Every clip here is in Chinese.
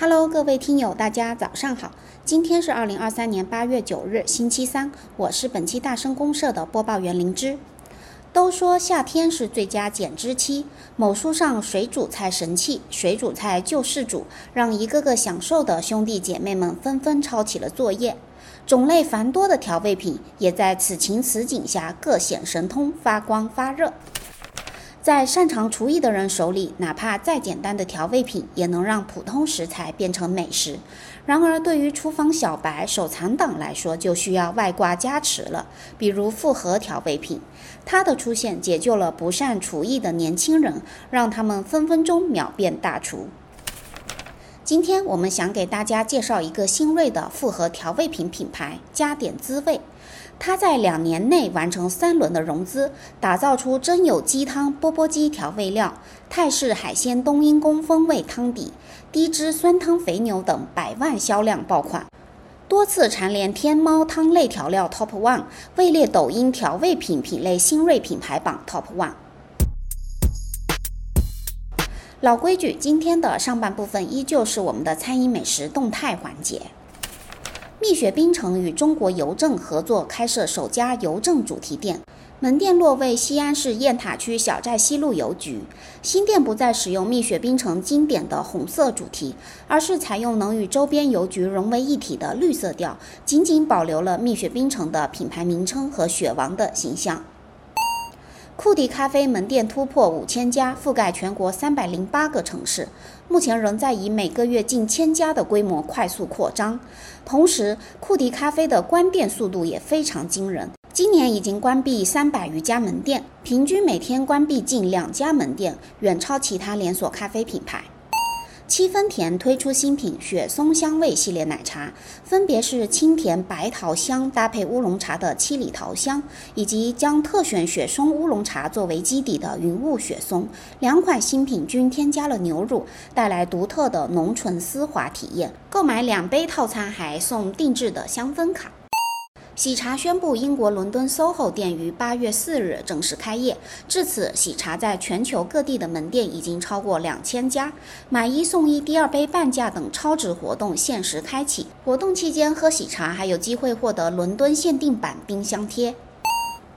Hello，各位听友，大家早上好。今天是二零二三年八月九日，星期三。我是本期大声公社的播报员灵芝。都说夏天是最佳减脂期，某书上水煮菜神器“水煮菜救世主”让一个个享受的兄弟姐妹们纷纷抄起了作业。种类繁多的调味品也在此情此景下各显神通，发光发热。在擅长厨艺的人手里，哪怕再简单的调味品，也能让普通食材变成美食。然而，对于厨房小白、手残党来说，就需要外挂加持了。比如复合调味品，它的出现解救了不善厨艺的年轻人，让他们分分钟秒变大厨。今天我们想给大家介绍一个新锐的复合调味品品牌——加点滋味。它在两年内完成三轮的融资，打造出真有鸡汤钵钵鸡调味料、泰式海鲜冬阴功风味汤底、低脂酸汤肥牛等百万销量爆款，多次蝉联天猫汤类调料 Top One，位列抖音调味品品类新锐品牌榜 Top One。老规矩，今天的上半部分依旧是我们的餐饮美食动态环节。蜜雪冰城与中国邮政合作开设首家邮政主题店，门店落位西安市雁塔区小寨西路邮局。新店不再使用蜜雪冰城经典的红色主题，而是采用能与周边邮局融为一体的绿色调，仅仅保留了蜜雪冰城的品牌名称和雪王的形象。库迪咖啡门店突破五千家，覆盖全国三百零八个城市，目前仍在以每个月近千家的规模快速扩张。同时，库迪咖啡的关店速度也非常惊人，今年已经关闭三百余家门店，平均每天关闭近两家门店，远超其他连锁咖啡品牌。七分甜推出新品雪松香味系列奶茶，分别是清甜白桃香搭配乌龙茶的七里桃香，以及将特选雪松乌龙茶作为基底的云雾雪松。两款新品均添加了牛乳，带来独特的浓醇丝滑体验。购买两杯套餐还送定制的香氛卡。喜茶宣布，英国伦敦 SOHO 店于八月四日正式开业。至此，喜茶在全球各地的门店已经超过两千家，买一送一、第二杯半价等超值活动限时开启。活动期间喝喜茶还有机会获得伦敦限定版冰箱贴。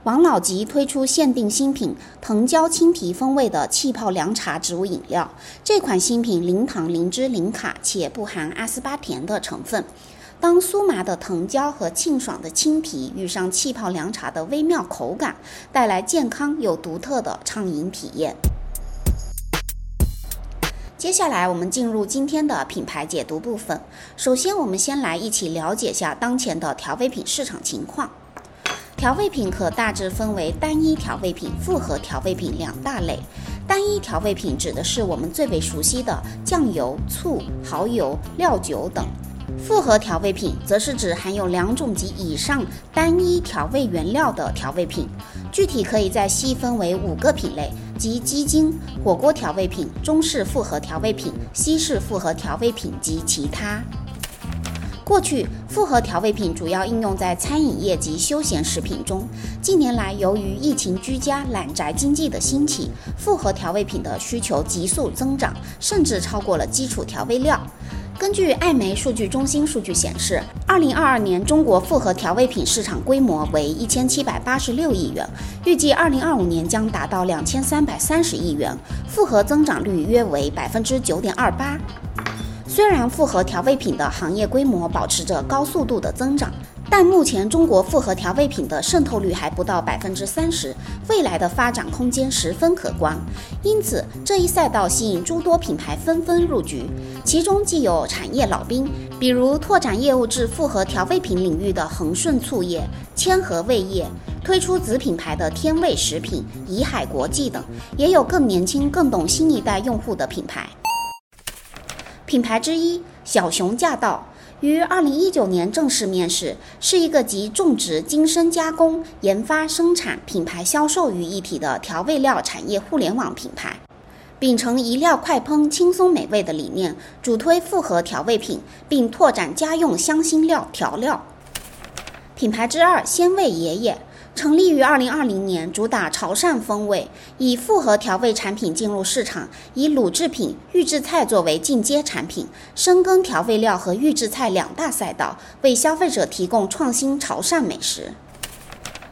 王老吉推出限定新品藤椒青提风味的气泡凉茶植物饮料，这款新品零糖、零脂、零卡，且不含阿斯巴甜的成分。当酥麻的藤椒和清爽的青提遇上气泡凉茶的微妙口感，带来健康又独特的畅饮体验。接下来，我们进入今天的品牌解读部分。首先，我们先来一起了解下当前的调味品市场情况。调味品可大致分为单一调味品、复合调味品两大类。单一调味品指的是我们最为熟悉的酱油、醋、蚝油、料酒等。复合调味品则是指含有两种及以上单一调味原料的调味品，具体可以再细分为五个品类，即鸡精、火锅调味品、中式复合调味品、西式复合调味品及其他。过去，复合调味品主要应用在餐饮业及休闲食品中。近年来，由于疫情居家、懒宅经济的兴起，复合调味品的需求急速增长，甚至超过了基础调味料。根据艾媒数据中心数据显示，二零二二年中国复合调味品市场规模为一千七百八十六亿元，预计二零二五年将达到两千三百三十亿元，复合增长率约为百分之九点二八。虽然复合调味品的行业规模保持着高速度的增长。但目前中国复合调味品的渗透率还不到百分之三十，未来的发展空间十分可观。因此，这一赛道吸引诸多品牌纷纷入局，其中既有产业老兵，比如拓展业务至复合调味品领域的恒顺醋业、千和味业，推出子品牌的天味食品、怡海国际等；也有更年轻、更懂新一代用户的品牌。品牌之一小熊驾到。于二零一九年正式面世，是一个集种植、精深加工、研发、生产、品牌销售于一体的调味料产业互联网品牌。秉承一料快烹、轻松美味的理念，主推复合调味品，并拓展家用香辛料调料。品牌之二鲜味爷爷，成立于二零二零年，主打潮汕风味，以复合调味产品进入市场，以卤制品、预制菜作为进阶产品，深耕调味料和预制菜两大赛道，为消费者提供创新潮汕美食。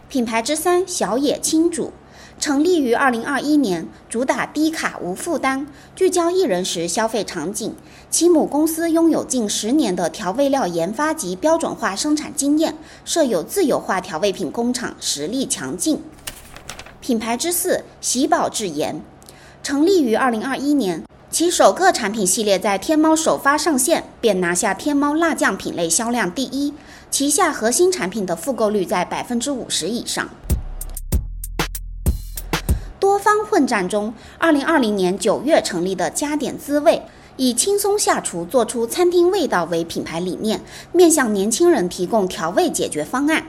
品牌之三，小野青煮。成立于二零二一年，主打低卡无负担，聚焦一人食消费场景。其母公司拥有近十年的调味料研发及标准化生产经验，设有自有化调味品工厂，实力强劲。品牌之四，喜宝智妍，成立于二零二一年，其首个产品系列在天猫首发上线，便拿下天猫辣酱品类销量第一，旗下核心产品的复购率在百分之五十以上。方混战中，二零二零年九月成立的加点滋味，以轻松下厨、做出餐厅味道为品牌理念，面向年轻人提供调味解决方案。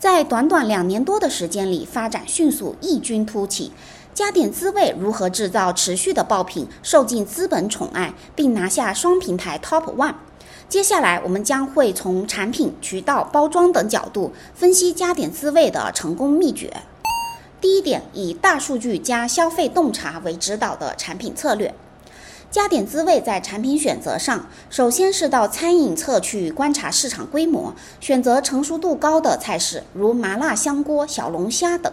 在短短两年多的时间里，发展迅速，异军突起。加点滋味如何制造持续的爆品，受尽资本宠爱，并拿下双平台 Top One？接下来，我们将会从产品、渠道、包装等角度分析加点滋味的成功秘诀。第一点，以大数据加消费洞察为指导的产品策略。加点滋味在产品选择上，首先是到餐饮侧去观察市场规模，选择成熟度高的菜式，如麻辣香锅、小龙虾等。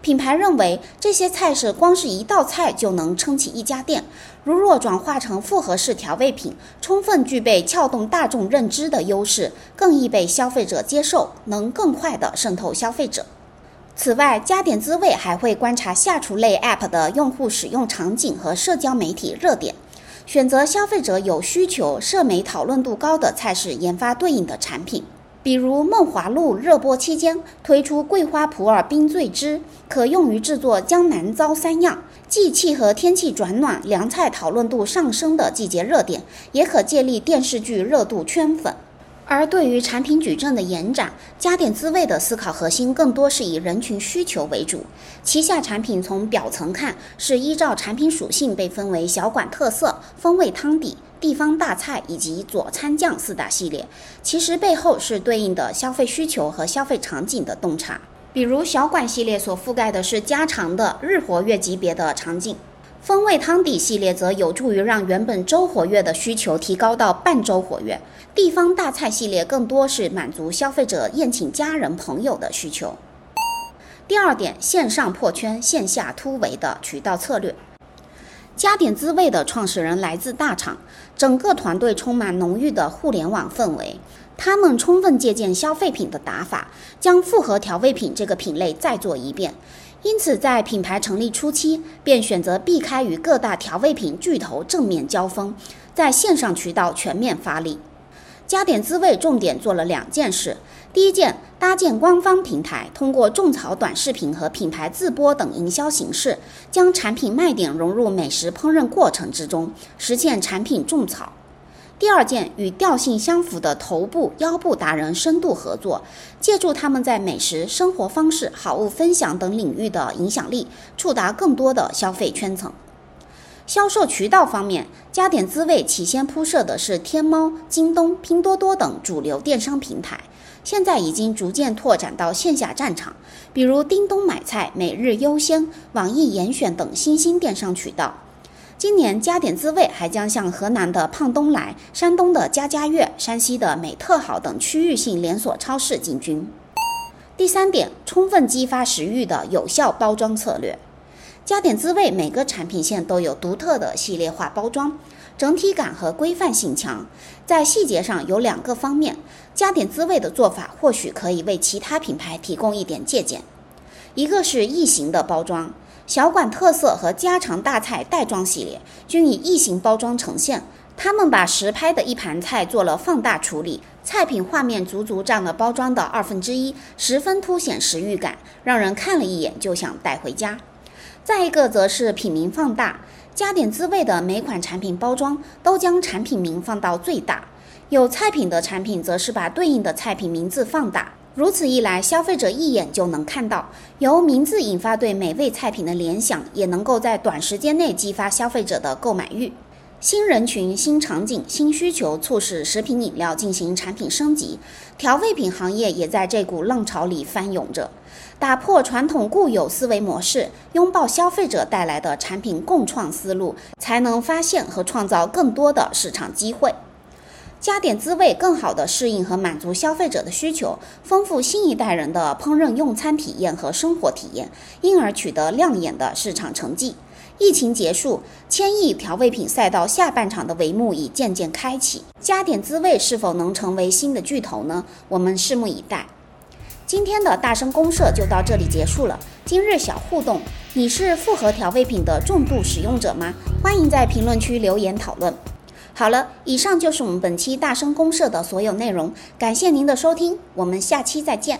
品牌认为这些菜式光是一道菜就能撑起一家店。如若转化成复合式调味品，充分具备撬动大众认知的优势，更易被消费者接受，能更快地渗透消费者。此外，加点滋味还会观察下厨类 App 的用户使用场景和社交媒体热点，选择消费者有需求、社媒讨论度高的菜式，研发对应的产品。比如梦华录热播期间推出桂花普洱冰醉汁，可用于制作江南糟三样，既契合天气转暖、凉菜讨论度上升的季节热点，也可借力电视剧热度圈粉。而对于产品矩阵的延展，加点滋味的思考核心更多是以人群需求为主。旗下产品从表层看是依照产品属性被分为小馆特色、风味汤底、地方大菜以及佐餐酱四大系列，其实背后是对应的消费需求和消费场景的洞察。比如小馆系列所覆盖的是家常的日活跃级别的场景。风味汤底系列则有助于让原本周活跃的需求提高到半周活跃，地方大菜系列更多是满足消费者宴请家人朋友的需求。第二点，线上破圈、线下突围的渠道策略。加点滋味的创始人来自大厂，整个团队充满浓郁的互联网氛围，他们充分借鉴消费品的打法，将复合调味品这个品类再做一遍。因此，在品牌成立初期，便选择避开与各大调味品巨头正面交锋，在线上渠道全面发力。加点滋味重点做了两件事：第一件，搭建官方平台，通过种草短视频和品牌自播等营销形式，将产品卖点融入美食烹饪过程之中，实现产品种草。第二件与调性相符的头部、腰部达人深度合作，借助他们在美食、生活方式、好物分享等领域的影响力，触达更多的消费圈层。销售渠道方面，加点滋味起先铺设的是天猫、京东、拼多多等主流电商平台，现在已经逐渐拓展到线下战场，比如叮咚买菜、每日优鲜、网易严选等新兴电商渠道。今年加点滋味还将向河南的胖东来、山东的家家悦、山西的美特好等区域性连锁超市进军。第三点，充分激发食欲的有效包装策略。加点滋味每个产品线都有独特的系列化包装，整体感和规范性强。在细节上有两个方面，加点滋味的做法或许可以为其他品牌提供一点借鉴。一个是异形的包装。小馆特色和家常大菜袋装系列均以异形包装呈现，他们把实拍的一盘菜做了放大处理，菜品画面足足占了包装的二分之一，十分凸显食欲感，让人看了一眼就想带回家。再一个则是品名放大，加点滋味的每款产品包装都将产品名放到最大，有菜品的产品则是把对应的菜品名字放大。如此一来，消费者一眼就能看到，由名字引发对美味菜品的联想，也能够在短时间内激发消费者的购买欲。新人群、新场景、新需求促使食品饮料进行产品升级，调味品行业也在这股浪潮里翻涌着。打破传统固有思维模式，拥抱消费者带来的产品共创思路，才能发现和创造更多的市场机会。加点滋味，更好地适应和满足消费者的需求，丰富新一代人的烹饪用餐体验和生活体验，因而取得亮眼的市场成绩。疫情结束，千亿调味品赛道下半场的帷幕已渐渐开启。加点滋味是否能成为新的巨头呢？我们拭目以待。今天的大声公社就到这里结束了。今日小互动：你是复合调味品的重度使用者吗？欢迎在评论区留言讨论。好了，以上就是我们本期大声公社的所有内容，感谢您的收听，我们下期再见。